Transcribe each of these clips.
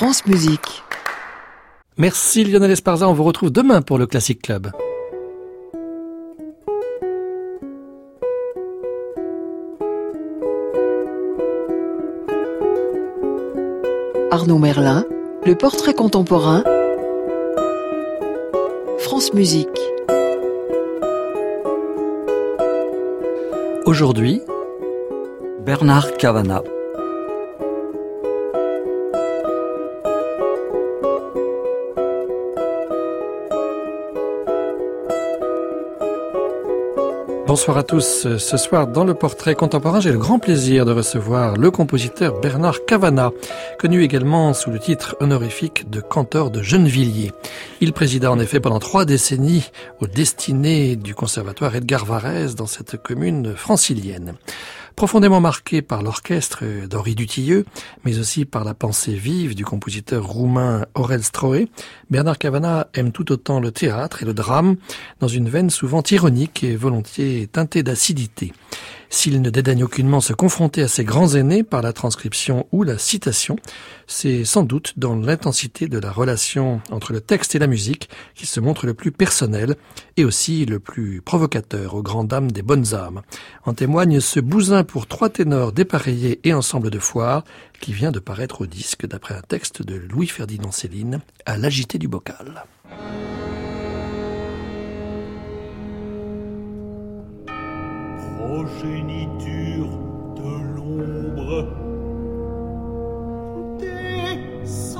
France Musique. Merci Lionel Esparza, on vous retrouve demain pour le Classic Club. Arnaud Merlin, le portrait contemporain. France Musique. Aujourd'hui, Bernard Cavana. Bonsoir à tous. Ce soir, dans le portrait contemporain, j'ai le grand plaisir de recevoir le compositeur Bernard Cavana, connu également sous le titre honorifique de cantor de Gennevilliers. Il présida en effet pendant trois décennies aux destinées du conservatoire Edgar Varèse dans cette commune francilienne. Profondément marqué par l'orchestre d'Henri Dutilleux, mais aussi par la pensée vive du compositeur roumain Aurel Stroé, Bernard Cavana aime tout autant le théâtre et le drame, dans une veine souvent ironique et volontiers teintée d'acidité. S'il ne dédaigne aucunement se confronter à ses grands aînés par la transcription ou la citation, c'est sans doute dans l'intensité de la relation entre le texte et la musique qu'il se montre le plus personnel et aussi le plus provocateur aux grandes dames des bonnes âmes. En témoigne ce bousin pour trois ténors dépareillés et ensemble de foire qui vient de paraître au disque d'après un texte de Louis-Ferdinand Céline à l'agité du bocal. Progéniture de l'ombre. Décence,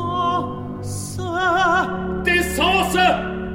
décence. Je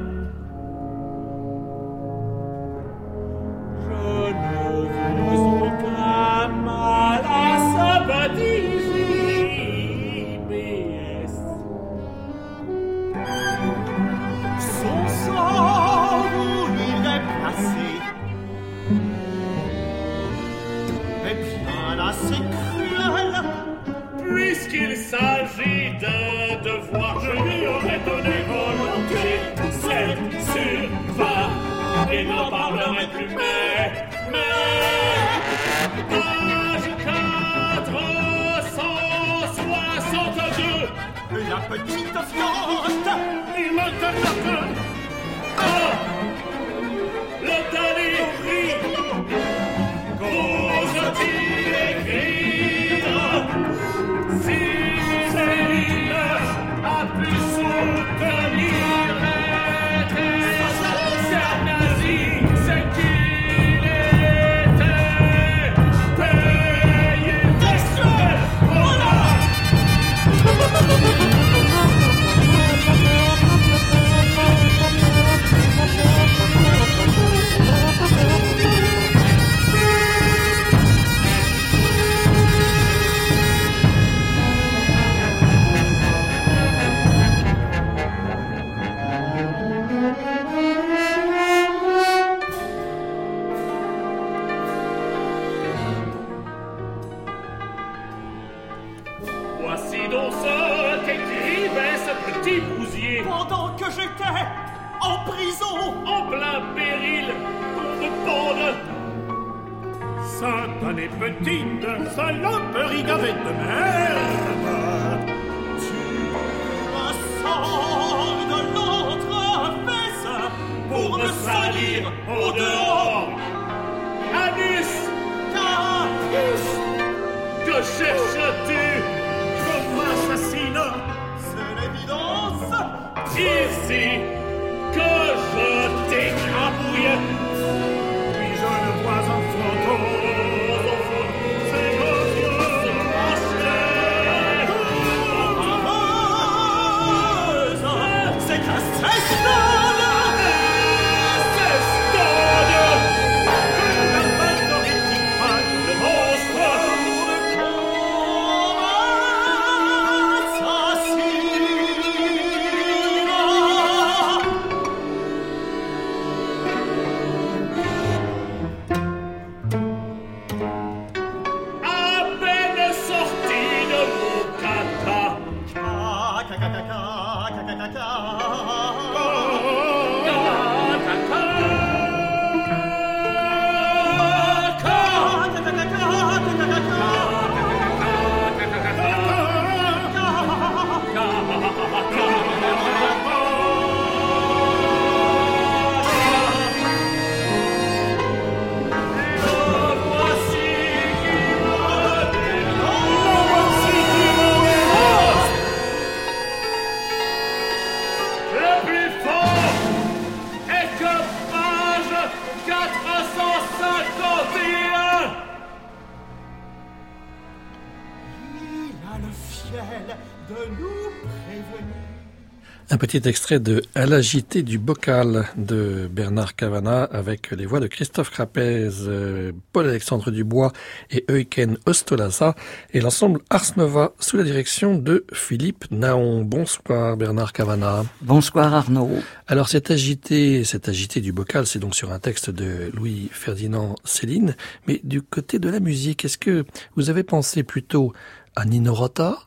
Petit extrait de À l'agité du bocal de Bernard Cavana avec les voix de Christophe Crapez, euh, Paul-Alexandre Dubois et Euken Ostolaza et l'ensemble Ars Nova sous la direction de Philippe Naon. Bonsoir Bernard Cavana. Bonsoir Arnaud. Alors cet agité, cet agité du bocal, c'est donc sur un texte de Louis Ferdinand Céline, mais du côté de la musique, est-ce que vous avez pensé plutôt à Nino Rota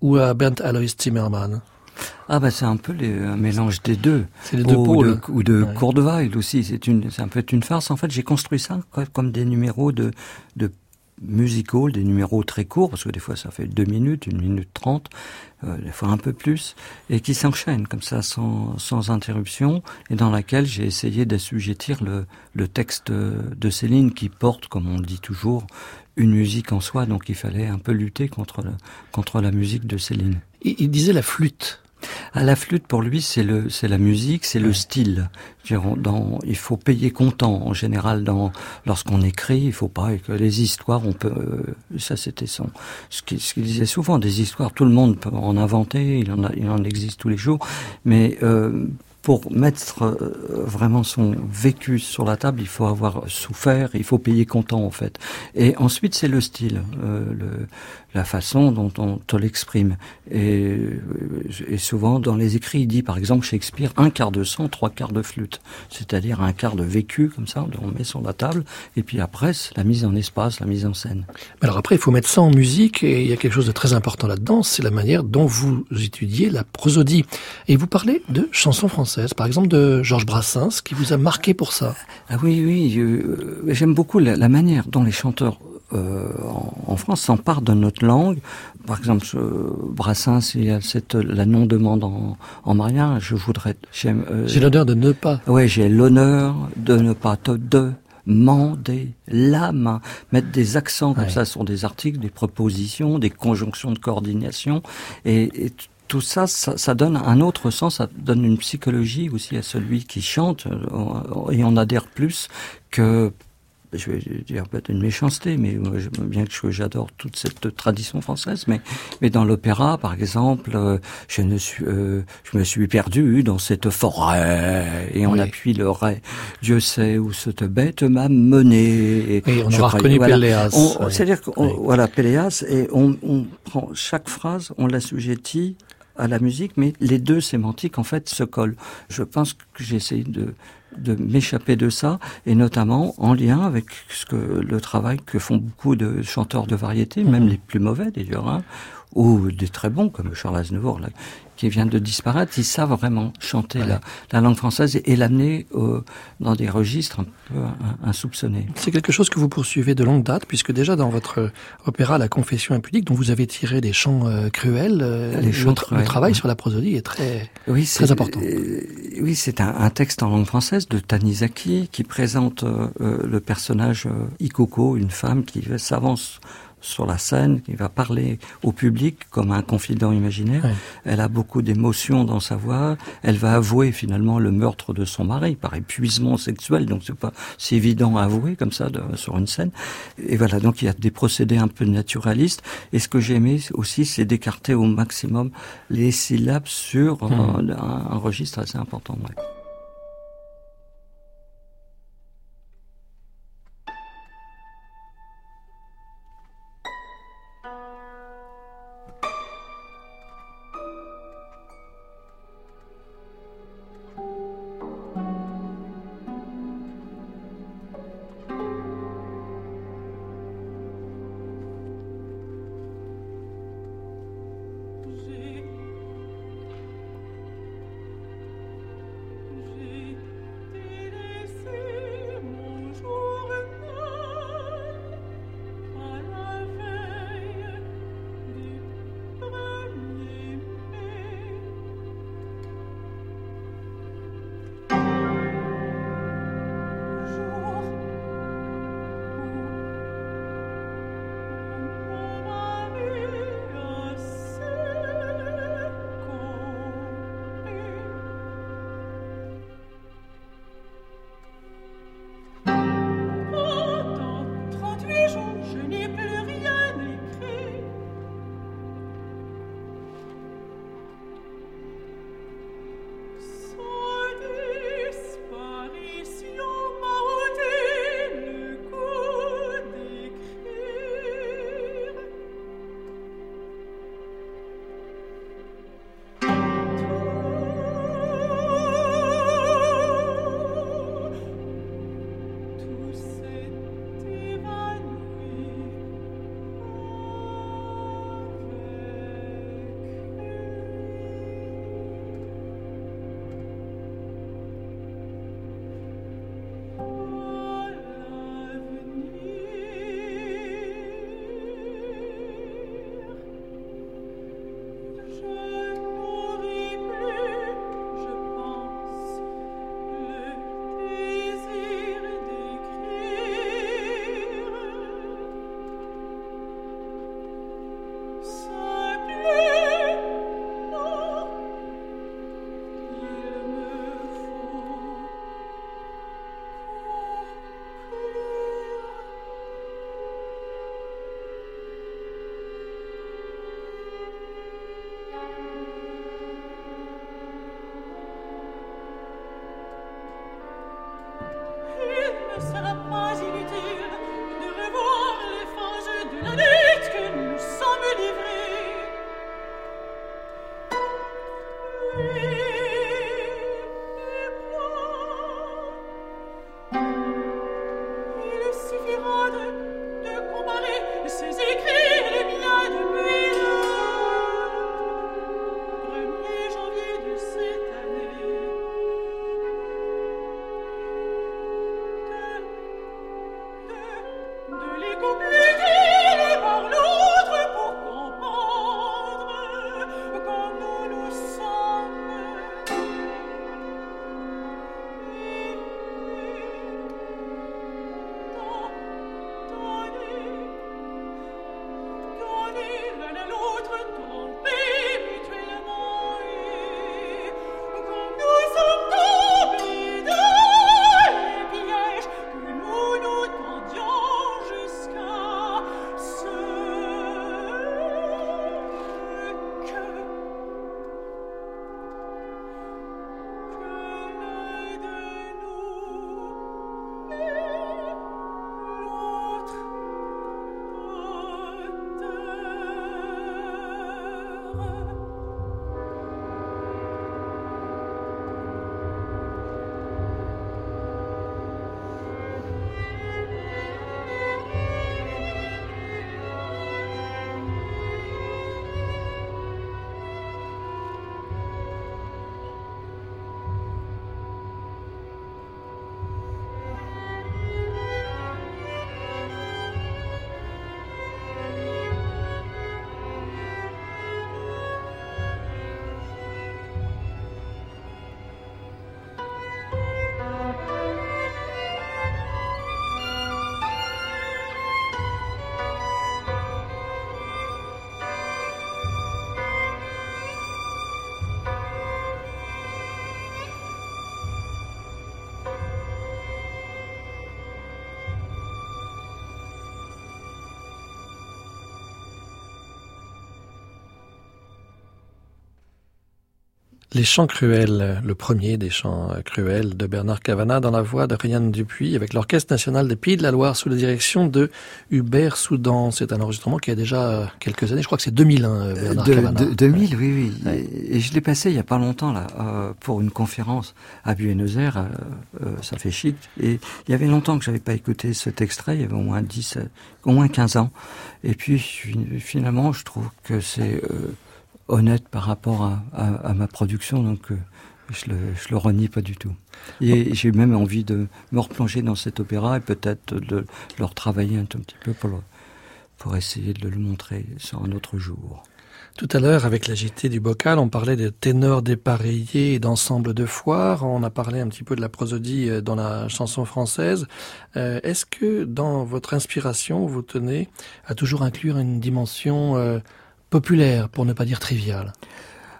ou à Bernd Alois Zimmermann? Ah bah c'est un peu les, un mélange des deux. C'est les deux ou pôles. De, ou de Ouais. Aussi. C'est une, c'est un peu une farce. En fait, j'ai construit ça co- comme des numéros de, de musicals, des numéros très courts, parce que des fois ça fait deux minutes, une minute trente, euh, des fois un peu plus, et qui s'enchaînent comme ça sans, sans interruption, et dans laquelle j'ai essayé d'assujettir le, le texte de Céline qui porte, comme on le dit toujours, une musique en soi. Donc il fallait un peu lutter contre, le, contre la musique de Céline. Il, il disait la flûte. À la flûte, pour lui, c'est le, c'est la musique, c'est le style. Dans, il faut payer comptant. En général, dans, lorsqu'on écrit, il faut pas que les histoires, on peut, euh, ça c'était son, ce qu'il, ce qu'il disait souvent, des histoires, tout le monde peut en inventer, il en a, il en existe tous les jours, mais, euh, pour mettre euh, vraiment son vécu sur la table, il faut avoir souffert, il faut payer comptant en fait. Et ensuite, c'est le style, euh, le, la façon dont on te l'exprime. Et, euh, et souvent, dans les écrits, il dit par exemple Shakespeare, un quart de sang, trois quarts de flûte. C'est-à-dire un quart de vécu, comme ça, on met sur la table. Et puis après, la mise en espace, la mise en scène. Alors après, il faut mettre ça en musique et il y a quelque chose de très important là-dedans, c'est la manière dont vous étudiez la prosodie. Et vous parlez de chansons françaises, par exemple de Georges Brassens, qui vous a marqué pour ça. Ah oui, oui, euh, j'aime beaucoup la, la manière dont les chanteurs euh, en, France s'emparent de notre langue. Par exemple, euh, Brassens, il y a cette, la non-demande en, en mariage. Je voudrais, euh, J'ai l'honneur de ne pas. Ouais, j'ai l'honneur de ne pas te demander la main, mettre des accents comme Ouais. ça sur des articles, des propositions, des conjonctions de coordination, et, tout ça, ça, ça donne un autre sens, ça donne une psychologie aussi à celui qui chante, euh, et on adhère plus que je vais dire peut-être une méchanceté, mais bien que j'adore toute cette tradition française, mais mais dans l'opéra, par exemple, euh, je ne suis, euh, je me suis perdu dans cette forêt et on Oui. appuie le ré. Dieu sait où cette bête m'a mené. Et Oui, on aura reconnu voilà. Péléas. Oui. C'est-à-dire Oui. voilà Péléas et on, on prend chaque phrase, on l'assujettit à la musique, mais les deux sémantiques en fait se collent. Je pense que j'ai essayé de de m'échapper de ça et notamment en lien avec ce que le travail que font beaucoup de chanteurs de variété, même les plus mauvais d'ailleurs, hein, ou des très bons comme Charles Aznavour là, qui vient de disparaître, ils savent vraiment chanter Ouais. la, la langue française et, et l'amener euh, dans des registres un peu in- insoupçonnés. C'est quelque chose que vous poursuivez de longue date, puisque déjà dans votre opéra La Confession impudique, dont vous avez tiré des chants euh, cruels, euh, Les le, chants tra- le travail ouais. sur la prosodie est très... Oui, Très important. euh, oui, c'est un, un texte en langue française de Tanizaki qui présente euh, le personnage Ikoko, une femme qui s'avance sur la scène, qui va parler au public comme un confident imaginaire. Elle a beaucoup d'émotions dans sa voix. Elle va avouer finalement le meurtre de son mari par épuisement sexuel, donc c'est pas si évident à avouer comme ça de- sur une scène. Et voilà, donc il y a des procédés un peu naturalistes. Et ce que j'ai aimé aussi, c'est d'écarter au maximum les syllabes sur euh, un, un registre assez important. ouais. Les chants cruels, le premier des chants cruels de Bernard Cavana dans la voix de Ryan Dupuis avec l'Orchestre national des Pays de la Loire sous la direction de Hubert Soudan. C'est un enregistrement qui a déjà quelques années, je crois que c'est 2001 euh, Bernard Cavana. 2000, oui, oui. Et, je l'ai passé il y a pas longtemps là euh, pour une conférence à Buenos Aires, euh, ça fait chic. Et il y avait longtemps que j'avais pas écouté cet extrait, il y avait au moins 10, au moins 15 ans. Et puis finalement, je trouve que c'est honnête par rapport à, à, ma production, donc euh, je le, je le renie pas du tout. Et j'ai même envie de me replonger dans cet opéra et peut-être de le retravailler un tout petit peu pour, pour essayer de le montrer sur un autre jour. Tout à l'heure, avec la JT du bocal, on parlait de ténors dépareillés et d'ensemble de foires. On a parlé un petit peu de la prosodie euh, dans la chanson française. Euh, Est-ce que dans votre inspiration, vous tenez à toujours inclure une dimension euh, populaire, pour ne pas dire trivial.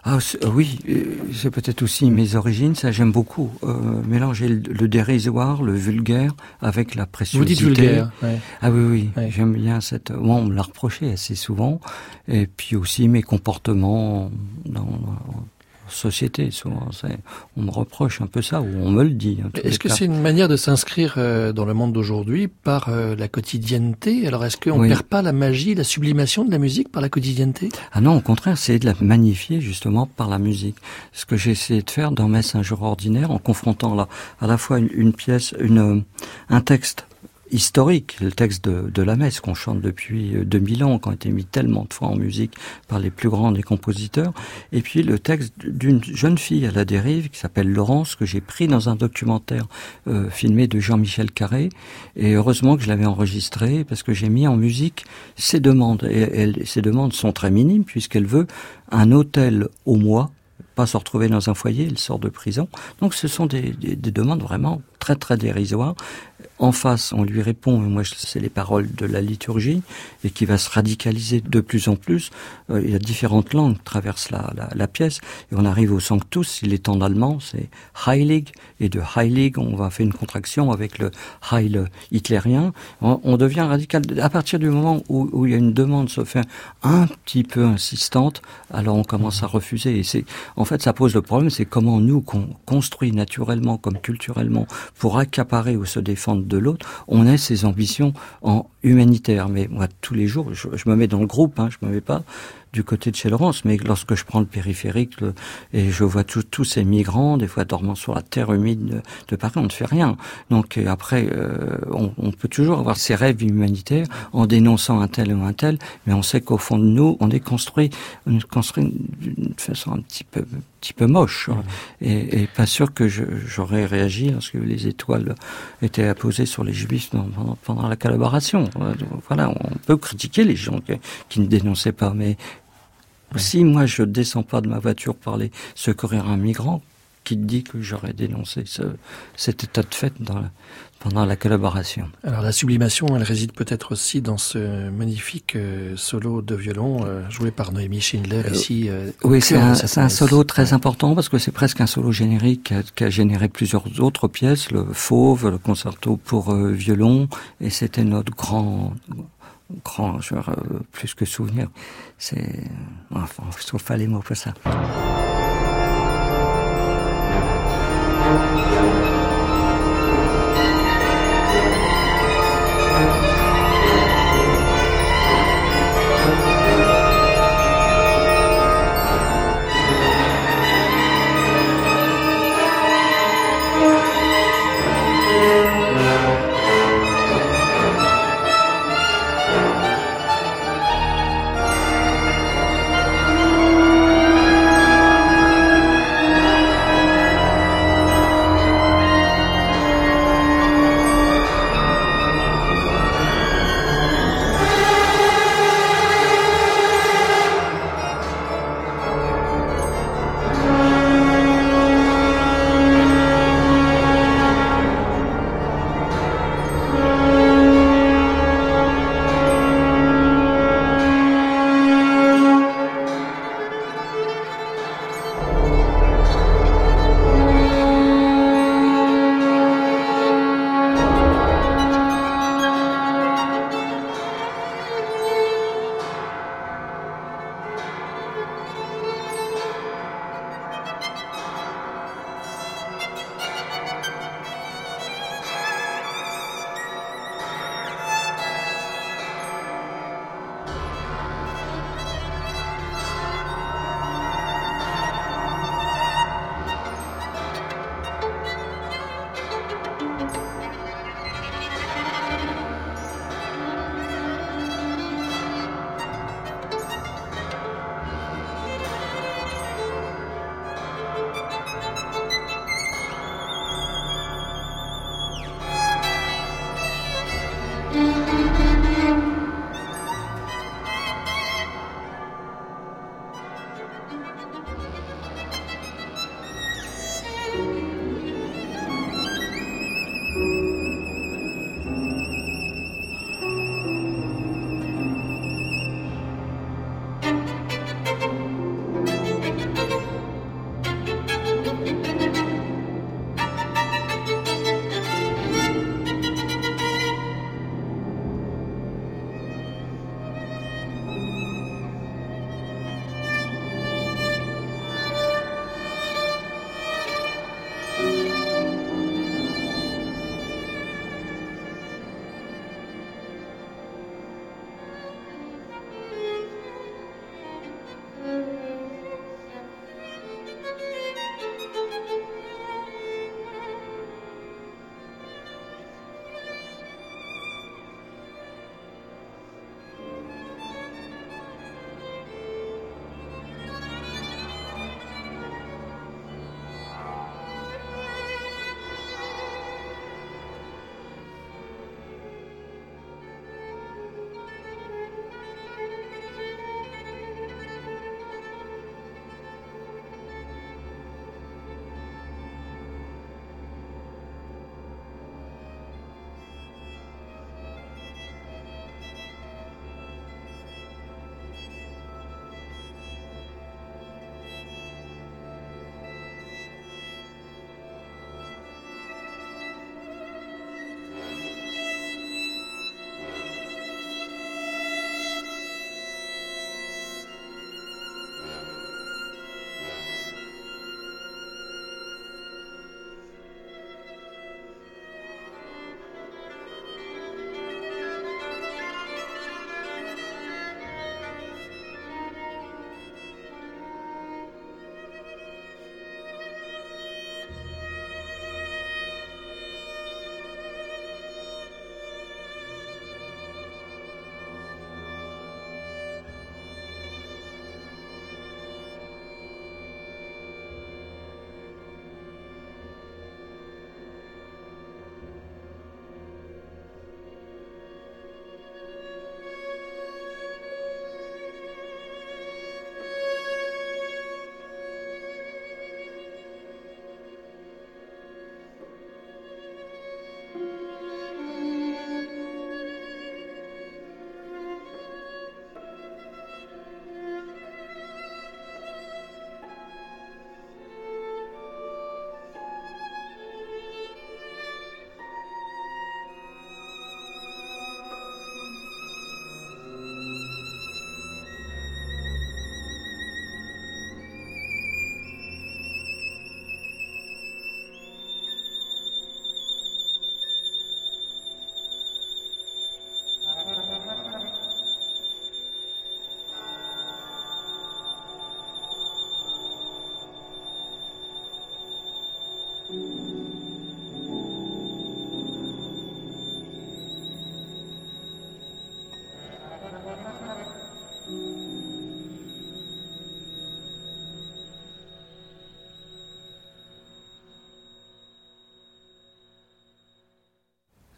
Ah oui, euh, c'est peut-être aussi mes origines, ça j'aime beaucoup. Euh, mélanger le, dérisoire, le vulgaire avec la préciosité. Vous dites vulgaire Ah oui, oui, j'aime bien cette... Bon, on me l'a reproché assez souvent. Et puis aussi mes comportements dans, société. Souvent, on me reproche un peu ça, ou on me le dit. Est-ce que c'est une manière de s'inscrire euh, dans le monde d'aujourd'hui par euh, la quotidienneté? Alors, est-ce qu'on ne perd pas la magie, la sublimation de la musique par la quotidienneté? Ah non, au contraire, c'est de la magnifier justement par la musique. Ce que j'ai essayé de faire dans Messe un jour ordinaire, en confrontant là à la fois une, une pièce, une, un texte historique, le texte de, de la messe qu'on chante depuis 2000 euh, ans, qui a été mis tellement de fois en musique par les plus grands des compositeurs, et puis le texte d'une jeune fille à la dérive qui s'appelle Laurence, que j'ai pris dans un documentaire euh, filmé de Jean-Michel Carré, et heureusement que je l'avais enregistré, parce que j'ai mis en musique ses demandes, et elle, ces demandes sont très minimes, puisqu'elle veut un hôtel au mois, pas se retrouver dans un foyer, elle sort de prison. Donc ce sont des, des demandes vraiment très très dérisoires en face, on lui répond, moi c'est les paroles de la liturgie, et qui va se radicaliser de plus en plus. Euh, il y a différentes langues qui traversent la, pièce, et on arrive au Sanctus, il est en allemand, c'est Heilig, et de Heilig, on va faire une contraction avec le Heil hitlérien. On, devient radical. À partir du moment où, où, il y a une demande se fait un petit peu insistante, alors on commence à refuser. Et c'est, en fait, ça pose le problème, c'est comment nous, qu'on construit naturellement comme culturellement, pour accaparer ou se défendre de l'autre, on a ses ambitions en humanitaire. Mais moi, tous les jours, je, me mets dans le groupe, hein, je me mets pas du côté de chez Laurence, mais lorsque je prends le périphérique et je vois tous ces migrants, des fois dormant sur la terre humide de, Paris, on ne fait rien. Donc après, euh, on, peut toujours avoir ses rêves humanitaires en dénonçant un tel ou un tel, mais on sait qu'au fond de nous, on est construit, on est construit d'une façon un petit peu petit peu moche hein. et, et, pas sûr que j'aurais réagi lorsque les étoiles étaient apposées sur les juifs pendant, pendant la collaboration. Voilà, on peut critiquer les gens qui, qui ne dénonçaient pas, mais si moi je descends pas de ma voiture pour aller secourir un migrant, qui dit que j'aurais dénoncé ce, cet état de fait dans pendant la collaboration? Alors la sublimation, elle réside peut-être aussi dans ce magnifique euh, solo de violon euh, joué par Noémie Schindler euh, ici. oui, c'est un, un, solo très important parce que c'est presque un solo générique qui a, qui a, généré plusieurs autres pièces, le Fauve, le concerto pour violon, et c'était notre grand grand, genre, plus que souvenir. C'est, enfin, je trouve pas les mots pour ça.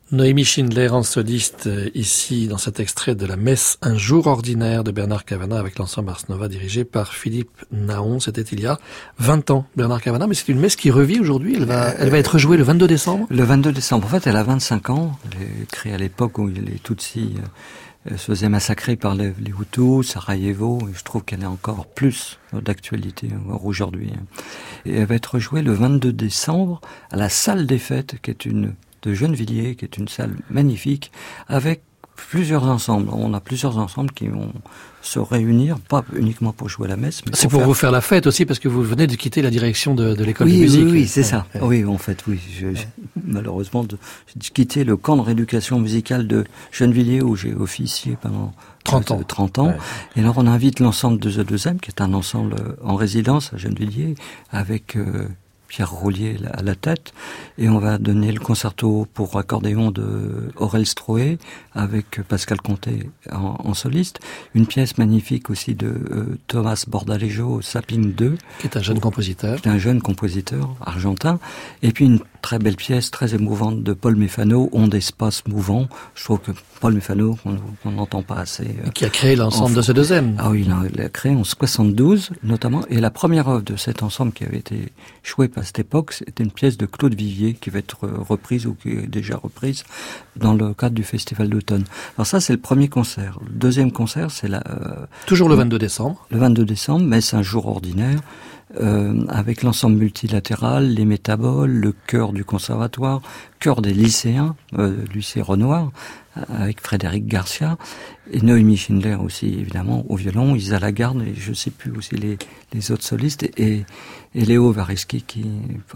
Noémie Schindler en soliste euh, ici dans cet extrait de la messe Un jour ordinaire de Bernard Cavana avec l'ensemble Ars Nova dirigé par Philippe Naon. C'était il y a 20 ans, Bernard Cavana, mais c'est une messe qui revit aujourd'hui. Elle va, elle va être jouée le 22 décembre. Le 22 décembre. En fait, elle a 25 ans. Elle est créée à l'époque où les Tutsis euh, se faisaient massacrer par les, les Hutus, Sarajevo. Et je trouve qu'elle est encore plus d'actualité aujourd'hui. Et elle va être jouée le 22 décembre à la salle des fêtes, qui est une de Gennevilliers, qui est une salle magnifique, avec plusieurs ensembles. On a plusieurs ensembles qui vont se réunir, pas uniquement pour jouer la messe. C'est pour, vous faire la fête aussi, parce que vous venez de quitter la direction de, de l'école de musique. Oui, oui, c'est ça. Oui, en fait, oui. Je, malheureusement, j'ai quitté le camp de rééducation musicale de Gennevilliers, où j'ai officié pendant 30 ans. 30 ans. Et alors, on invite l'ensemble de The 2 qui est un ensemble en résidence à Gennevilliers, avec... Euh, Pierre Roulier à la tête, et on va donner le concerto pour accordéon de Aurel Stroé avec Pascal Comté en, soliste, une pièce magnifique aussi de euh, Thomas Bordalejo, Sapling 2, qui est un jeune compositeur, qui est un jeune compositeur argentin, et puis une très belle pièce très émouvante de Paul Méfano, Onde d'espace mouvant. Je trouve que Paul Méfano, qu'on n'entend pas assez. Euh, qui a créé l'ensemble de ce deuxième. Ah oui, il l'a créé en 72 notamment, et la première œuvre de cet ensemble qui avait été jouée à cette époque, c'était une pièce de Claude Vivier qui va être reprise ou qui est déjà reprise dans le cadre du Festival d'automne. Alors ça, c'est le premier concert. Le deuxième concert, c'est la... Euh, Toujours le 22 décembre. Le 22 décembre, mais c'est un jour ordinaire. Euh, avec l'ensemble multilatéral, les métaboles, le chœur du conservatoire, chœur des lycéens, euh, lycée Renoir, avec Frédéric Garcia, et Noémie Schindler aussi, évidemment, au violon, Isa Lagarde, et je sais plus aussi les, autres solistes, et, Léo Vareski qui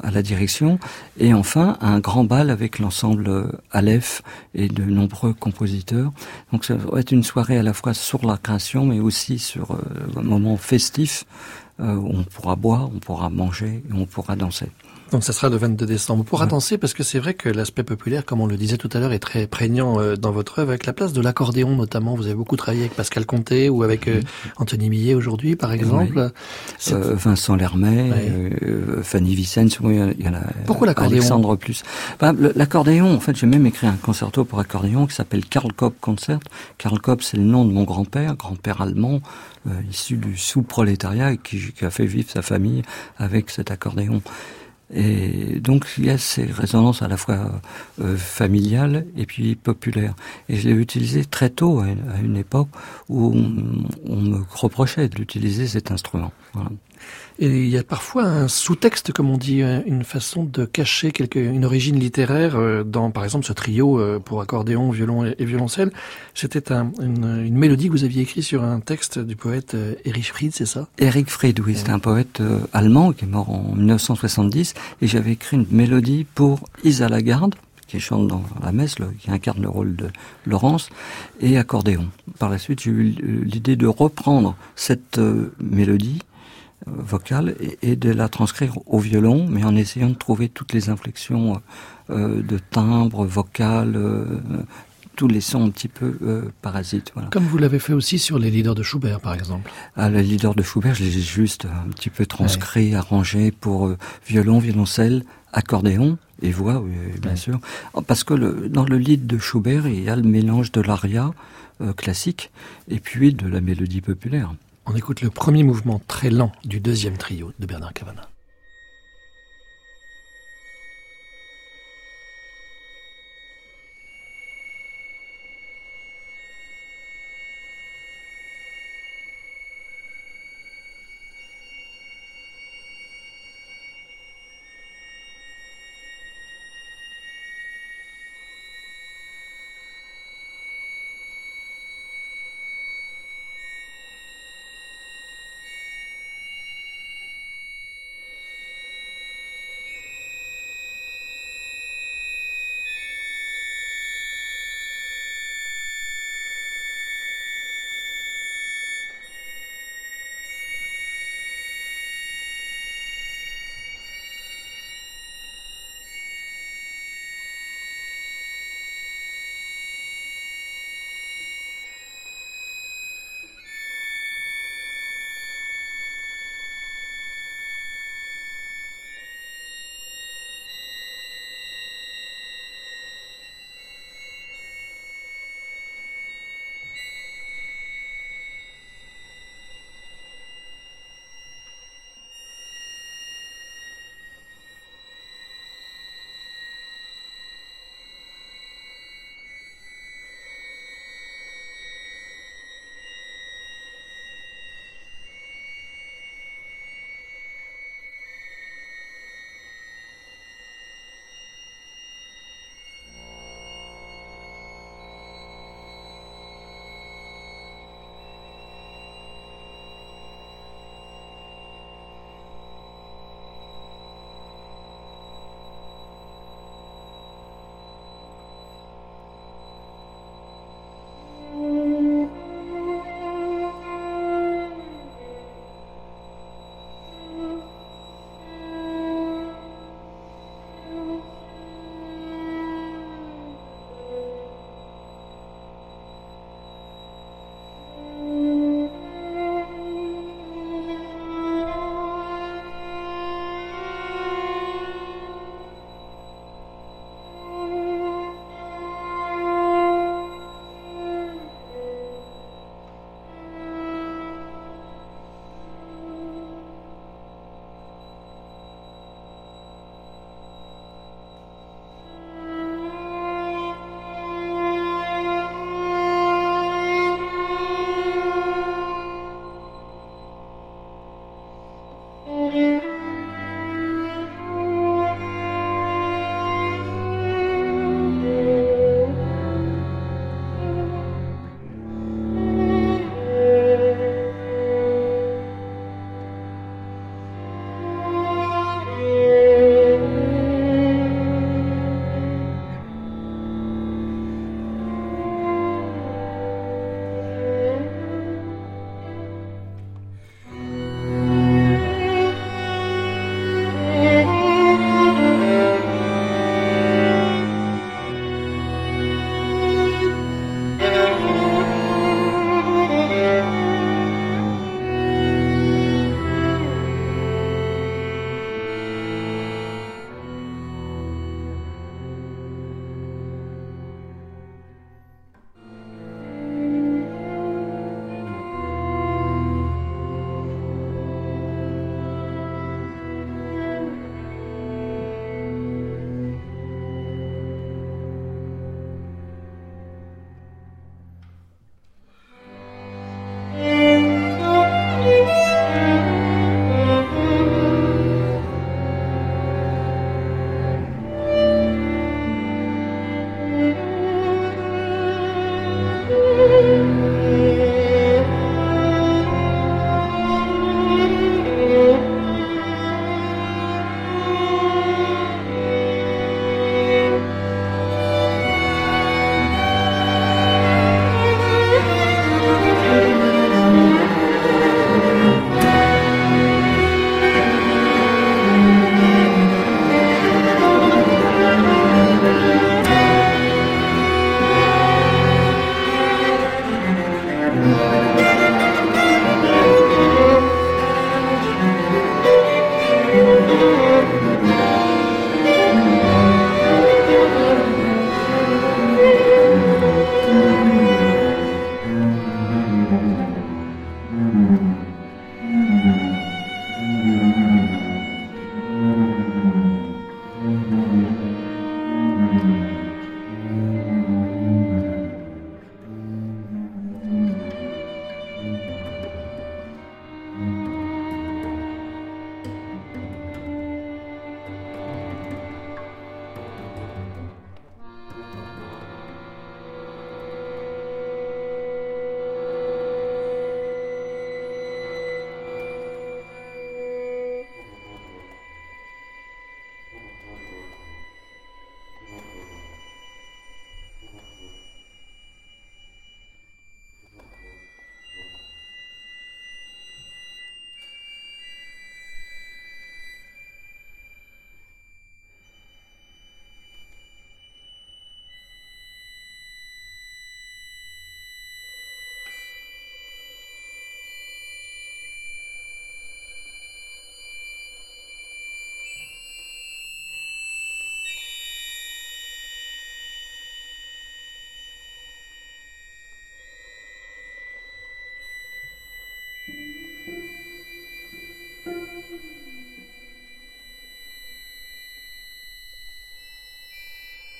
à la direction, et enfin un grand bal avec l'ensemble Aleph et de nombreux compositeurs. Donc ça va être une soirée à la fois sur la création, mais aussi sur euh, un moment festif euh, on pourra boire, on pourra manger on pourra danser. Donc ça sera le 22 décembre. On pourra danser parce que c'est vrai que l'aspect populaire, comme on le disait tout à l'heure, est très prégnant euh, dans votre œuvre, avec la place de l'accordéon notamment. Vous avez beaucoup travaillé avec Pascal Comté ou avec euh, Anthony Millet aujourd'hui, par exemple. Vincent Lermet, Fanny Vicens, il y en a. Pourquoi l'accordéon Alexandre Plus. Ben, l'accordéon, en fait, j'ai même écrit un concerto pour accordéon qui s'appelle Karl Kopp Concert. Karl Kopp, c'est le nom de mon grand-père, grand-père allemand, euh, issu du sous-prolétariat qui, qui, a fait vivre sa famille avec cet accordéon. Et donc il y a ces résonances à la fois euh, familiales et puis populaires. Et je l'ai utilisé très tôt, à une, époque où on, me reprochait d'utiliser cet instrument. Voilà. Et il y a parfois un sous-texte, comme on dit, euh, une façon de cacher une origine littéraire euh, dans, par exemple, ce trio euh, pour accordéon, violon et violoncelle. C'était un, une, mélodie que vous aviez écrite sur un texte du poète Erich Fried, c'est ça? Erich Fried, oui, c'est un poète allemand qui est mort en 1970, et j'avais écrit une mélodie pour Isa Lagarde, qui chante dans la messe, qui incarne le rôle de Laurence, et accordéon. Par la suite, j'ai eu l'idée de reprendre cette mélodie vocale et, de la transcrire au violon, mais en essayant de trouver toutes les inflexions euh, de timbre, vocal, euh, tous les sons un petit peu euh, parasites. Voilà. Comme vous l'avez fait aussi sur les leaders de Schubert, par exemple. Ah, les leaders de Schubert, je les ai juste un petit peu transcrits, arrangés pour violon, violoncelle, accordéon et voix, oui, bien sûr. Parce que le, dans le lead de Schubert, il y a le mélange de l'aria classique et puis de la mélodie populaire. On écoute le premier mouvement très lent du deuxième trio de Bernard Cavana.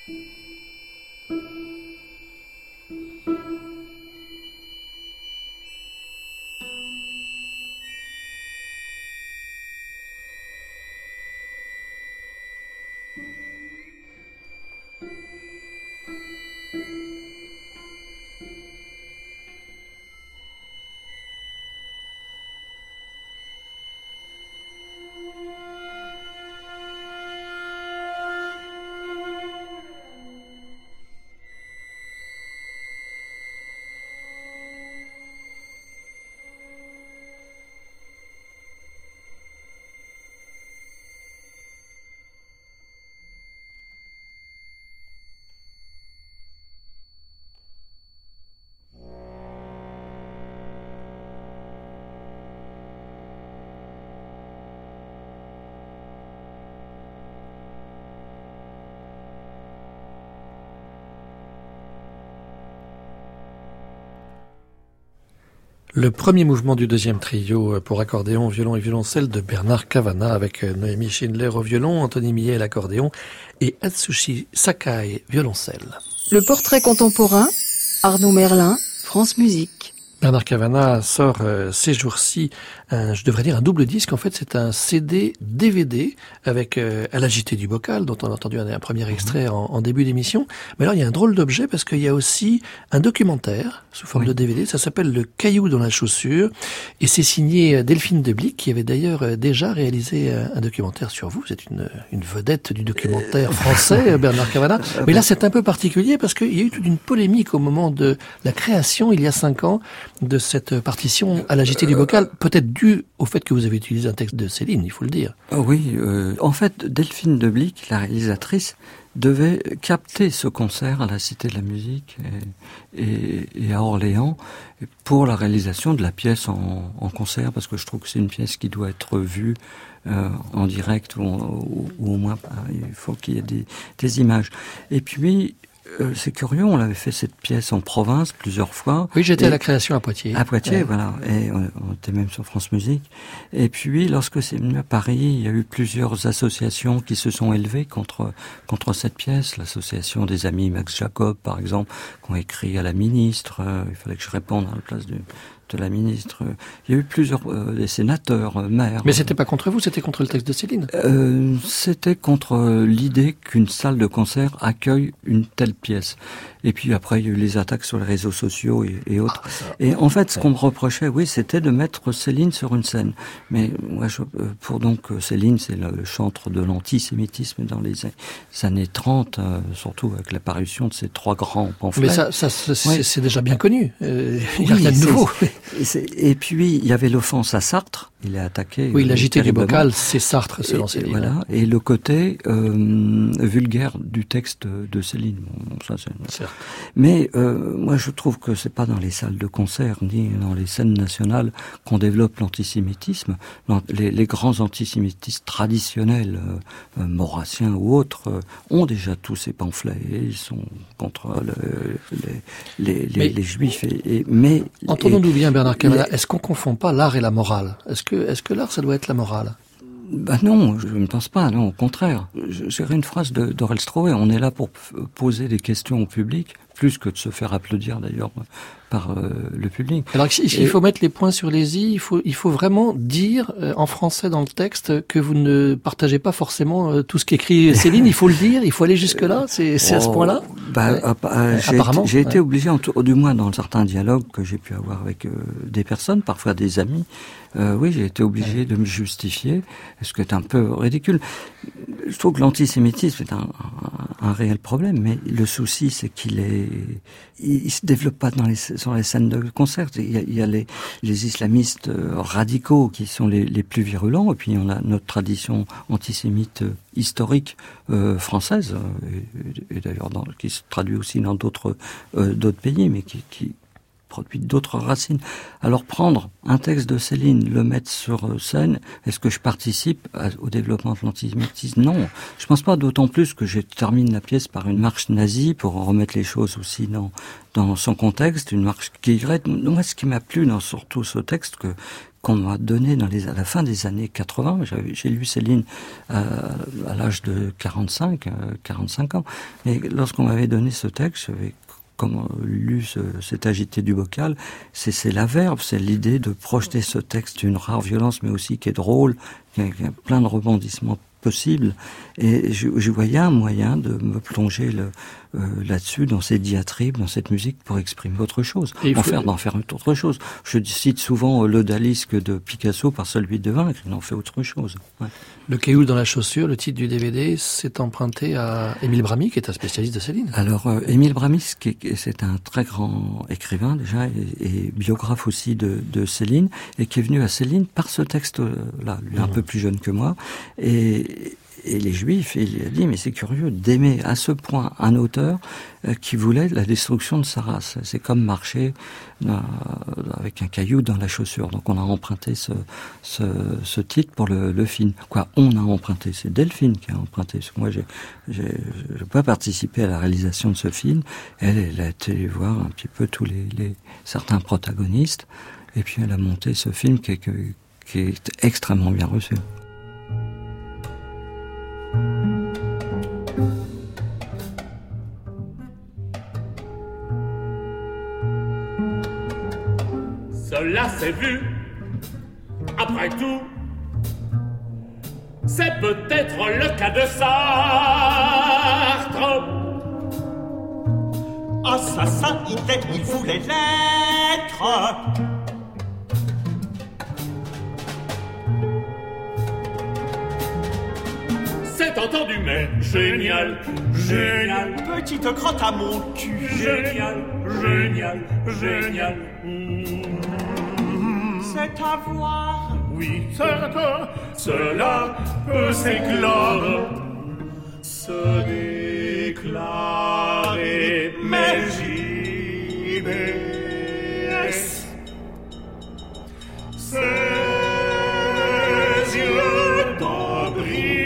Música Le premier mouvement du deuxième trio pour accordéon, violon et violoncelle de Bernard Cavana avec Noémie Schindler au violon, Anthony Millet à l'accordéon et Atsushi Sakai violoncelle. Le portrait contemporain, Arnaud Merlin, France Musique. Bernard Cavana sort euh, ces jours-ci, je devrais dire un double disque. En fait, c'est un CD DVD avec euh, à l'agité du bocal, dont on a entendu un, premier extrait en, début d'émission. Mais alors, il y a un drôle d'objet parce qu'il y a aussi un documentaire sous forme de DVD. Ça s'appelle Le Caillou dans la chaussure et c'est signé euh, Delphine Deblic, qui avait d'ailleurs euh, déjà réalisé un documentaire sur vous. C'est une, une vedette du documentaire français, Bernard Cavana. Mais là, c'est un peu particulier parce qu'il y a eu toute une polémique au moment de la création, il y a cinq ans, de cette partition à l'agité du bocal, peut-être dû au fait que vous avez utilisé un texte de Céline, il faut le dire. Ah oui, euh, en fait, Delphine Deblic, la réalisatrice, devait capter ce concert à la Cité de la Musique et, à Orléans pour la réalisation de la pièce en, concert, parce que je trouve que c'est une pièce qui doit être vue euh, en direct ou, ou, au moins il faut qu'il y ait des, des images. Et puis euh, c'est curieux, on avait fait cette pièce en province plusieurs fois. Oui, j'étais à la création à Poitiers. À Poitiers, voilà. Et on, était même sur France Musique. Et puis, lorsque c'est venu à Paris, il y a eu plusieurs associations qui se sont élevées contre contre cette pièce. L'association des amis Max Jacob, par exemple, qui ont écrit à la ministre. Euh, il fallait que je réponde à la place du de la ministre. Il y a eu plusieurs euh, des sénateurs, euh, maires. Mais c'était pas contre vous, c'était contre le texte de Céline. Euh, c'était contre l'idée qu'une salle de concert accueille une telle pièce. Et puis après, il y a eu les attaques sur les réseaux sociaux et, autres. Ah, et en fait, ce qu'on me reprochait, oui, c'était de mettre Céline sur une scène. Mais moi, je, pour donc Céline, c'est le chantre de l'antisémitisme dans les années 30, surtout avec l'apparition de ces trois grands pamphlets. Mais ça, ça c'est déjà bien connu. il n'y a rien de nouveau. Et, puis, il y avait l'offense à Sartre. Il est attaqué. Oui, l'agité du bocal, c'est Sartre, selon Céline. Voilà. Et le côté euh, vulgaire du texte de Céline. Bon, ça, Mais euh, moi, je trouve que c'est pas dans les salles de concert ni dans les scènes nationales qu'on développe l'antisémitisme. Les, les, grands antisémitistes traditionnels, euh, maurassiens ou autres, euh, ont déjà tous ces pamphlets. Et ils sont contre le, les, les, les, juifs. Et, mais entendons-nous bien, Bernard Cavana, est-ce qu'on confond pas l'art et la morale? Est-ce que, est-ce que l'art, ça doit être la morale? Bah non, je ne pense pas, non, au contraire. J'ai une phrase d'Aurel on est là pour poser des questions au public, plus que de se faire applaudir d'ailleurs par euh, le public. Alors il faut mettre les points sur les i, il faut, il faut vraiment dire euh, en français dans le texte que vous ne partagez pas forcément euh, tout ce qu'écrit Céline, il faut le dire, il faut aller jusque-là, c'est à ce oh, point-là. bah, Apparemment. J'ai été obligé, en tout, du moins dans certains dialogues que j'ai pu avoir avec des personnes, parfois des amis, oui, j'ai été obligé de me justifier, ce qui est un peu ridicule. Je trouve que l'antisémitisme est un, réel problème, mais le souci, c'est qu'il est, il, il se développe pas dans les sur les scènes de concert. Il y a, les, islamistes euh, radicaux qui sont les, plus virulents, et puis on a notre tradition antisémite euh, historique euh, française, et, d'ailleurs qui se traduit aussi dans d'autres pays, mais qui, produit d'autres racines. Alors prendre un texte de Céline, le mettre sur euh, scène, est-ce que je participe au développement de l'antisémitisme Non, je pense pas. D'autant plus que je termine la pièce par une marche nazie pour remettre les choses aussi dans son contexte, une marche qui irait. Moi, ce qui m'a plu dans surtout ce texte que qu'on m'a donné à la fin des années 80. J'ai lu Céline euh, à l'âge de 45, 45 euh, ans. Et lorsqu'on m'avait donné ce texte, j'avais comme lu ce, cet agité du bocal, c'est la verbe, c'est l'idée de projeter ce texte d'une rare violence, mais aussi qui est drôle, qui a, plein de rebondissements possible. Et je, je, voyais un moyen de me plonger le, euh, là-dessus, dans ces diatribes, dans cette musique, pour exprimer autre chose, et en faire d'en faire autre chose. Je cite souvent l'odalisque de Picasso par celui de vaincre, il en fait autre chose. Ouais. Le caillou dans la chaussure, le titre du DVD, c'est emprunté à Émile Bramy, qui est un spécialiste de Céline. Alors, euh, Émile Bramy, c'est un très grand écrivain déjà, et, et biographe aussi de, de, Céline, et qui est venu à Céline par ce texte-là, lui un mmh. peu plus jeune que moi, et, et les Juifs, il a dit, mais c'est curieux d'aimer à ce point un auteur euh, qui voulait la destruction de sa race. C'est comme marcher euh, avec un caillou dans la chaussure. Donc on a emprunté ce, titre pour le, film. Quoi, on a emprunté, c'est Delphine qui a emprunté. Moi, j'ai, j'ai, pas participé à la réalisation de ce film. Elle, elle a été voir un petit peu tous les, certains protagonistes. Et puis elle a monté ce film qui est extrêmement bien reçu. Cela s'est vu. Après tout, c'est peut-être le cas de Sartre. Assassin, il est, il voulait l'être. C'est entendu, mais génial, génial, Petite crotte à mon cul. génial, génial, génial. C'est à voir. Oui, certes, cela peut s'éclore, se déclarer, mais j'y baisse. Ses yeux d'embryonnaire,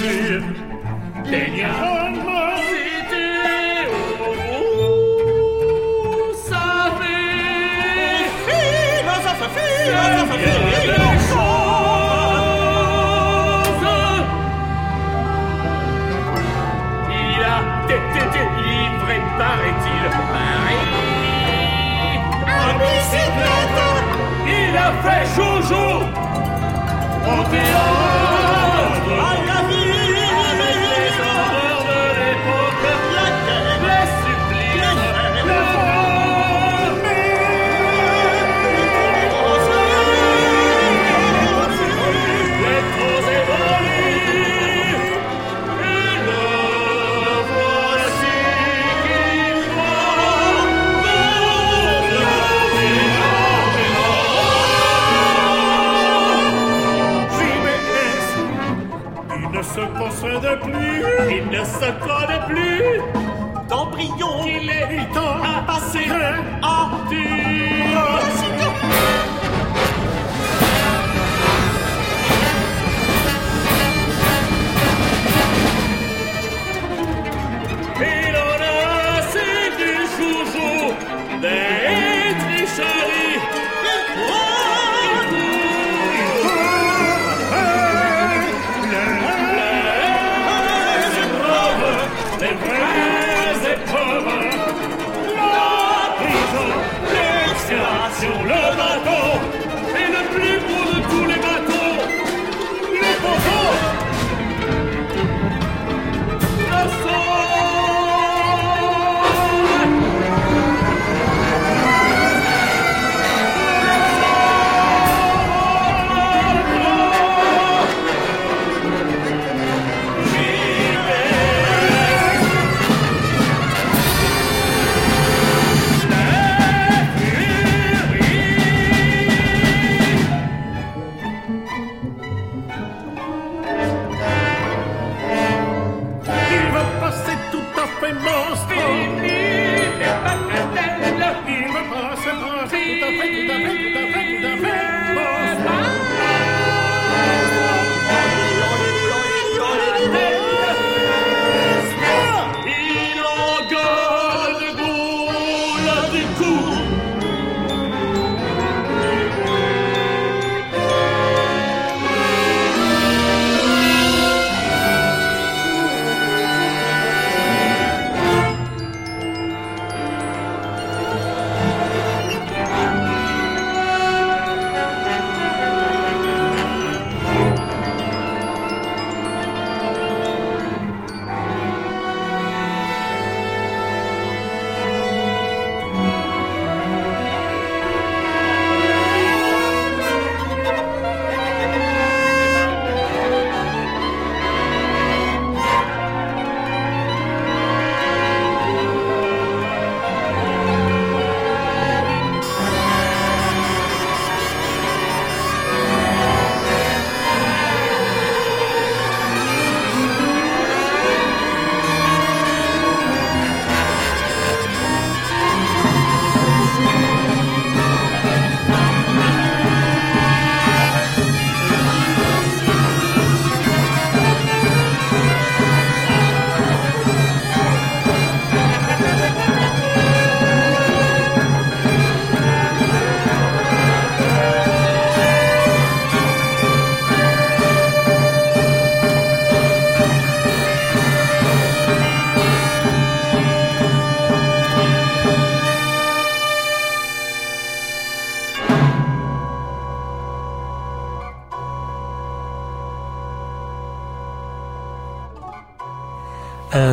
Philosophe, philosophe, bien des philosophe. choses. Il a fait joujou. Ne connaît plus,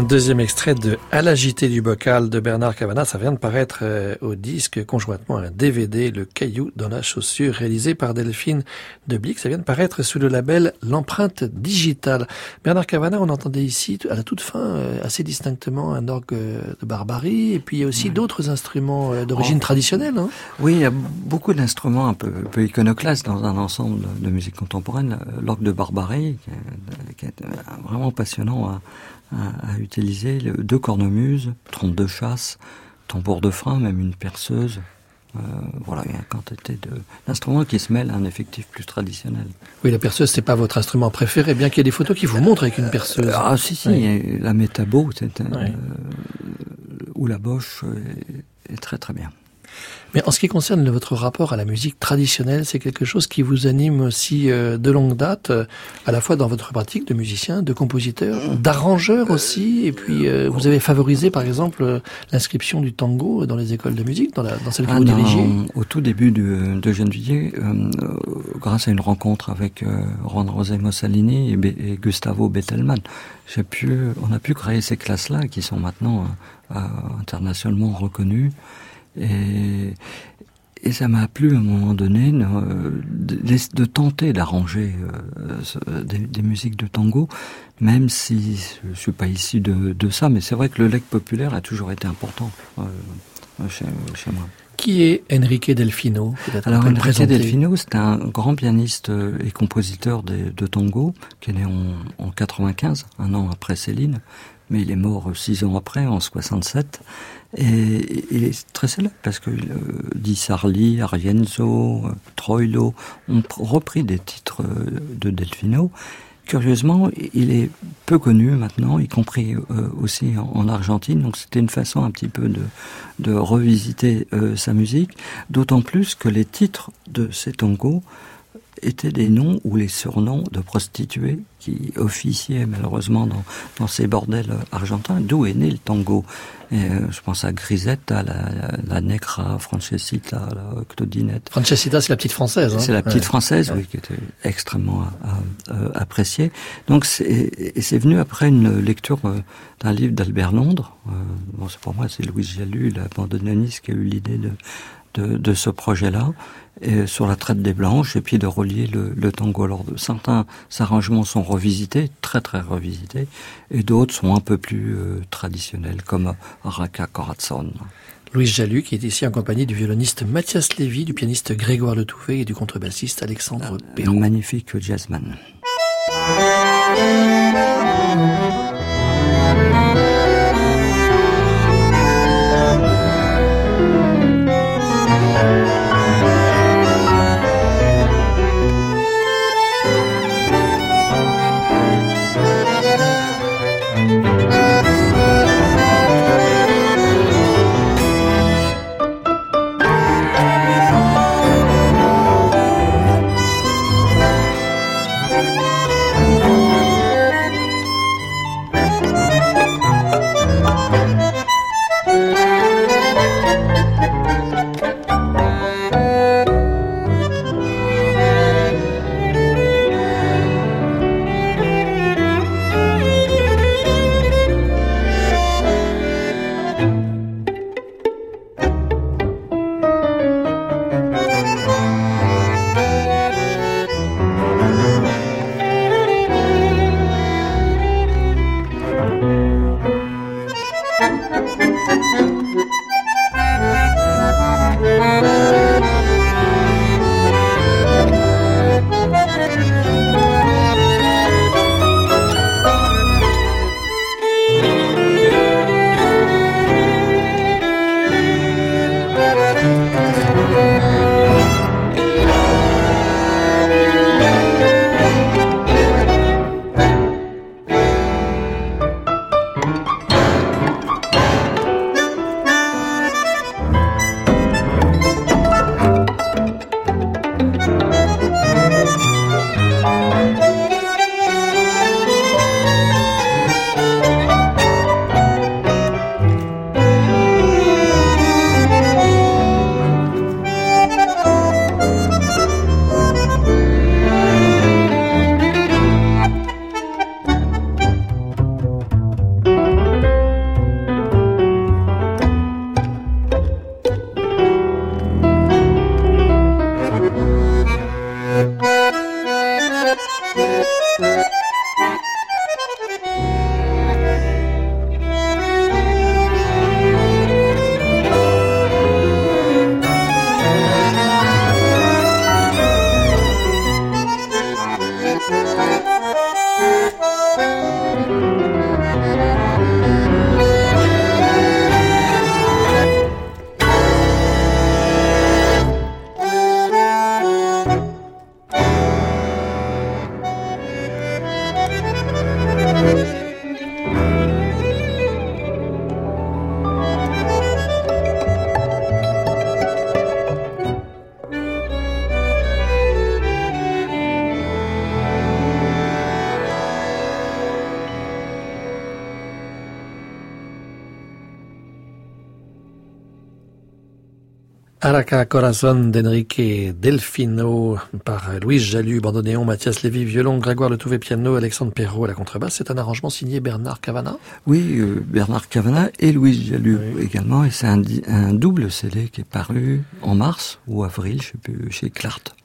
deuxième extrait de À l'agité du bocal de Bernard Cavana, ça vient de paraître euh, au disque conjointement à un DVD, Le caillou dans la chaussure, réalisé par Delphine Deblic. Ça vient de paraître sous le label L'empreinte digitale. Bernard Cavana, on entendait ici à la toute fin euh, assez distinctement un orgue de barbarie et puis il y a aussi d'autres instruments euh, d'origine oh. traditionnelle. Hein oui, il y a beaucoup d'instruments un peu, un peu iconoclastes dans un ensemble de musique contemporaine. L'orgue de barbarie, qui est, vraiment passionnant à à, utiliser deux cornemuses, trompe de chasse, tambour de frein, même une perceuse. Euh, voilà, il y a une quantité d'instruments qui se mêlent à un effectif plus traditionnel. Oui, la perceuse, c'est pas votre instrument préféré, bien qu'il y ait des photos qui vous montrent avec une perceuse. ah, si, si, la métabo, c'est euh, ou la boche est très très bien. Mais en ce qui concerne votre rapport à la musique traditionnelle, c'est quelque chose qui vous anime aussi euh, de longue date, euh, à la fois dans votre pratique de musicien, de compositeur, d'arrangeur aussi, et puis euh, vous avez favorisé par exemple l'inscription du tango dans les écoles de musique, dans, la, dans celle que ah, vous dirigez Au tout début de, de Gennevilliers, grâce à une rencontre avec Juan José Mussolini et, Gustavo Bettelman, j'ai pu, on a pu créer ces classes-là qui sont maintenant internationalement reconnues. Et, et ça m'a plu à un moment donné de, de, tenter d'arranger euh, des, musiques de tango, même si je suis pas ici de, de ça, mais c'est vrai que le leg populaire a toujours été important euh, chez, chez, moi. Qui est Enrique Delfino Alors Enrique Delfino, c'est un grand pianiste et compositeur de, de tango qui est né en, en 95, un an après Céline, mais il est mort six ans après, en 67. Et il est très célèbre parce que euh, Di Sarli, Arienzo, euh, Troilo ont repris des titres euh, de Delfino. Curieusement, il est peu connu maintenant, y compris euh, aussi en, Argentine. Donc c'était une façon un petit peu de, de revisiter sa musique. D'autant plus que les titres de ces tangos étaient des noms ou les surnoms de prostituées qui officiaient malheureusement dans, dans ces bordels argentins, d'où est né le tango? Et, euh, je pense à Grisette, à la, la Necra, Francesita, la Claudinette. Francesita, c'est la petite française. Hein c'est la petite française, oui, qui était extrêmement euh, euh, appréciée. Donc, c'est venu après une lecture d'un livre d'Albert Londres. bon, c'est pour moi, c'est Louise Jalut, la bandoniste, qui a eu l'idée de, de, de, ce projet-là et sur la traite des Blanches et puis de relier le, tango. Alors certains arrangements sont revisités, très très revisités, et d'autres sont un peu plus euh, traditionnels, comme Raka Corazon. Louis Jalu, qui est ici en compagnie du violoniste Mathias Lévy, du pianiste Grégoire Le Touvet et du contrebassiste Alexandre ah, Perron. Magnifique jazzman. Corazon d'Enrique Delfino par Louise Jalut, bandoneon, Mathias Lévy, violon, Grégoire Letouvé, piano, Alexandre Perrault à la contrebasse. C'est un arrangement signé Bernard Cavana Oui, euh, Bernard Cavana et Louise Jalut également. Et c'est un, un, double CD qui est paru en mars ou avril, je sais plus, chez Clart.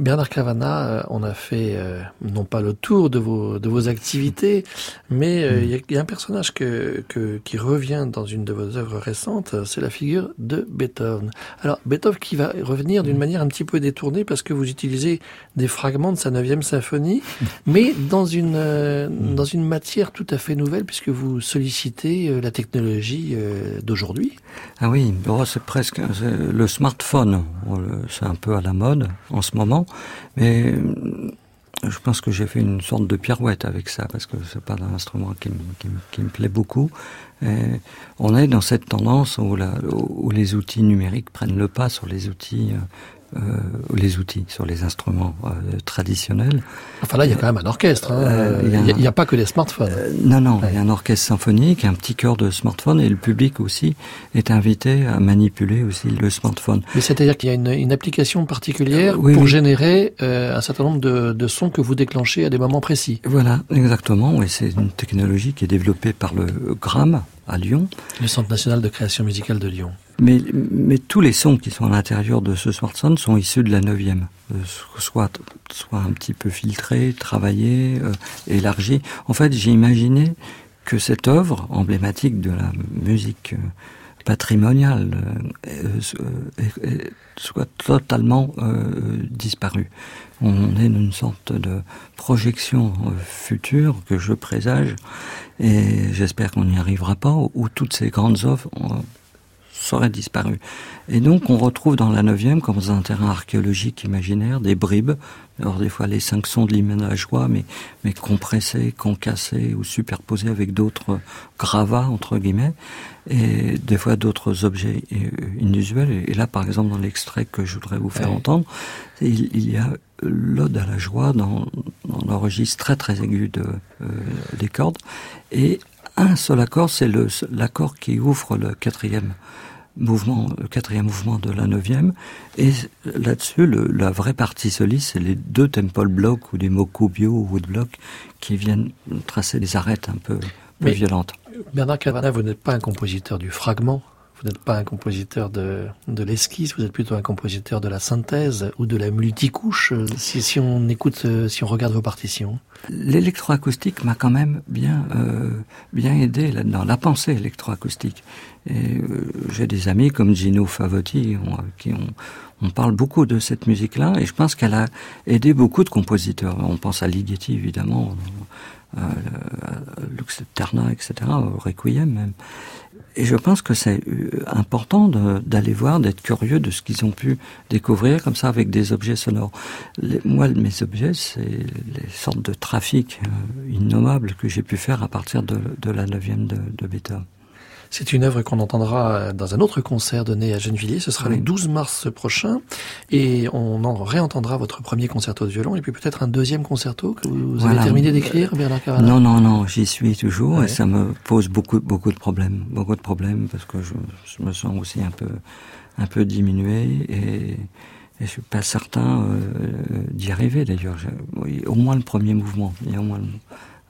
Bernard Cavana, euh, on a fait euh, non pas le tour de vos de vos activités, mais euh, il y, a un personnage que, que, qui revient dans une de vos œuvres récentes, c'est la figure de Beethoven. Alors Beethoven qui va revenir d'une manière un petit peu détournée parce que vous utilisez des fragments de sa neuvième symphonie, mais dans une dans une matière tout à fait nouvelle puisque vous sollicitez la technologie d'aujourd'hui. Ah oui, c'est presque le smartphone, c'est un peu à la mode en ce moment. Mais euh, je pense que j'ai fait une sorte de pirouette avec ça parce que c'est pas un instrument qui, me plaît beaucoup. on est dans cette tendance où, où, les outils numériques prennent le pas sur les outils euh, les outils, sur les instruments euh, traditionnels. Enfin là, il y a quand même un orchestre. Hein. Euh, il n'y a, pas que les smartphones. non, non, il y a un orchestre symphonique, un petit chœur de smartphone, et le public aussi est invité à manipuler aussi le smartphone. Mais c'est-à-dire qu'il y a une, une, application particulière pour générer un certain nombre de, de, sons que vous déclenchez à des moments précis. Voilà, exactement. Et c'est une technologie qui est développée par le GRAM à Lyon. Le Centre national de création musicale de Lyon. Mais, mais tous les sons qui sont à l'intérieur de ce smartphone sont issus de la neuvième, euh, soit, soit un petit peu filtrés, travaillés, euh, élargis. En fait, j'ai imaginé que cette œuvre emblématique de la musique euh, patrimoniale soit totalement disparue. On est dans une sorte de projection future que je présage et j'espère qu'on n'y arrivera pas, où toutes ces grandes œuvres serait disparu. Et donc on retrouve dans la neuvième, comme dans un terrain archéologique imaginaire, des bribes, alors des fois les cinq sons de l'hymne à joie, mais, mais compressés, concassés ou superposés avec d'autres gravats, entre guillemets, et des fois d'autres objets euh, inusuels. Et là, par exemple, dans l'extrait que je voudrais vous faire entendre, il, y a l'ode à la joie dans, dans le registre très très aigu de, euh, des cordes, et un seul accord, c'est l'accord qui ouvre le quatrième mouvement, le quatrième mouvement de la neuvième. Et là-dessus, la vraie partie soliste, c'est les deux temple blocks ou des bio ou woodblock qui viennent tracer des arêtes un peu, peu violentes. Bernard Cavana, vous n'êtes pas un compositeur du fragment vous n'êtes pas un compositeur de, de l'esquisse, vous êtes plutôt un compositeur de la synthèse ou de la multicouche, si, si on écoute, si on regarde vos partitions. L'électroacoustique m'a quand même bien, euh, bien aidé là-dedans, la pensée électroacoustique. Et euh, j'ai des amis comme Gino Favotti qui ont, on parle beaucoup de cette musique-là et je pense qu'elle a aidé beaucoup de compositeurs. On pense à Ligeti évidemment, à, Lux Terna, etc., Requiem même. Et je pense que c'est euh, important d'aller voir, d'être curieux de ce qu'ils ont pu découvrir comme ça avec des objets sonores. moi, mes objets, c'est les sortes de trafics euh, innommables que j'ai pu faire à partir de, la neuvième de, de. C'est une œuvre qu'on entendra dans un autre concert donné à Gennevilliers. Ce sera le 12 mars prochain. Et on en réentendra votre premier concerto de violon et puis peut-être un deuxième concerto que vous avez terminé d'écrire, Bernard Cavana. Non, non, non, j'y suis toujours et ça me pose beaucoup, beaucoup de problèmes. Beaucoup de problèmes parce que je, je me sens aussi un peu, un peu diminué et, et je suis pas certain euh, d'y arriver d'ailleurs. Au moins le premier mouvement. A au moins le,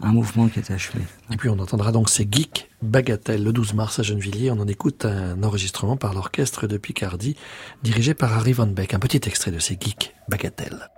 un mouvement qui est achevé. Et puis on entendra donc ces geeks Bagatelle le 12 mars à Gennevilliers. On en écoute un enregistrement par l'orchestre de Picardie dirigé par Harry Van Beck. Un petit extrait de ces geeks Bagatelle.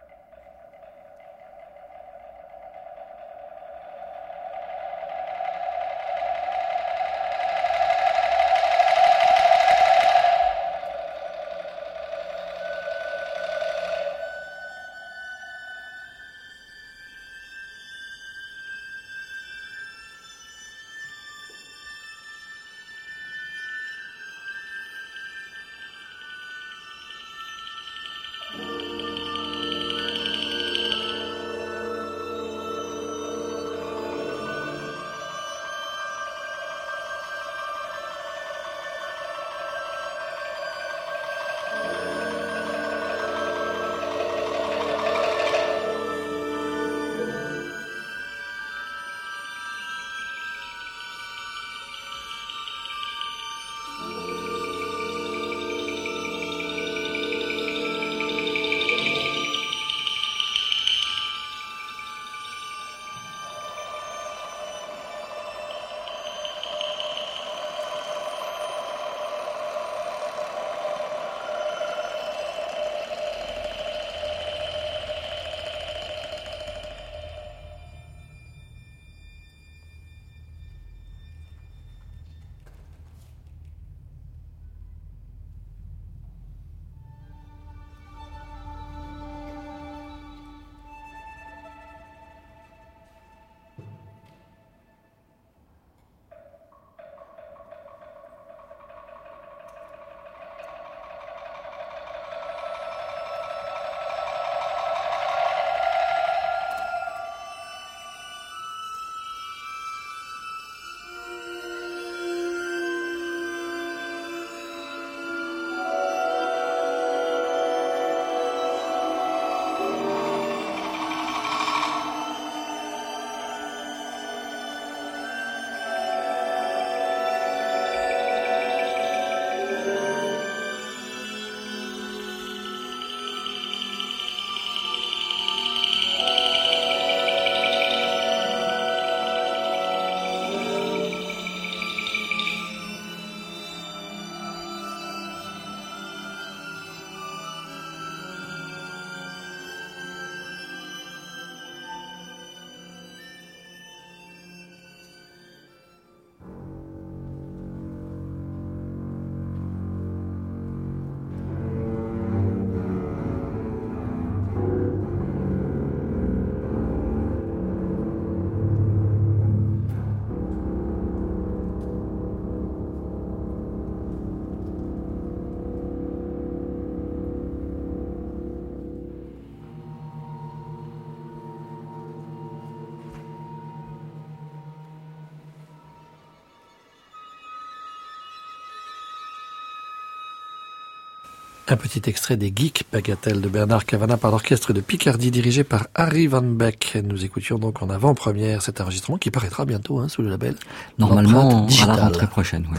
Un petit extrait des Geeks Bagatelles de Bernard Cavana par l'orchestre de Picardie dirigé par Harry Van Beck. Nous écoutions donc en avant-première cet enregistrement qui paraîtra bientôt hein, sous le label. Normalement à la rentrée prochaine. Oui.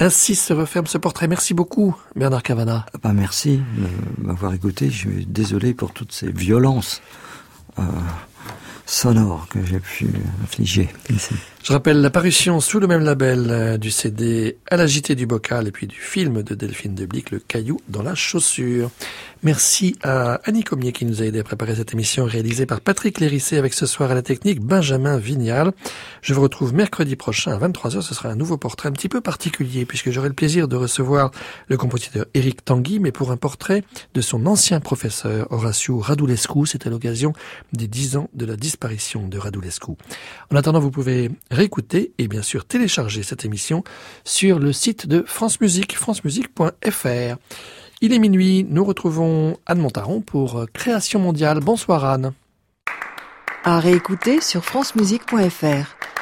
Ainsi se referme ce portrait. Merci beaucoup Bernard Cavana. Bah, merci de m'avoir écouté. Je suis désolé pour toutes ces violences. Euh, sonores que j'ai pu infliger. Je rappelle la parution sous le même label euh, du CD À la JT du bocal et puis du film de Delphine Deblic, Le caillou dans la chaussure. Merci à Annie Comier qui nous a aidé à préparer cette émission réalisée par Patrick Lérissé avec ce soir à la technique Benjamin Vignal. Je vous retrouve mercredi prochain à 23h. Ce sera un nouveau portrait un petit peu particulier puisque j'aurai le plaisir de recevoir le compositeur Éric Tanguy mais pour un portrait de son ancien professeur Horacio Radulescu. C'est à l'occasion des 10 ans de la disparition de Radulescu. En attendant, vous pouvez réécouter et bien sûr télécharger cette émission sur le site de France Musique, francemusique.fr. Il est minuit, nous retrouvons Anne Montaron pour Création mondiale. Bonsoir Anne. À réécouter sur francemusique.fr.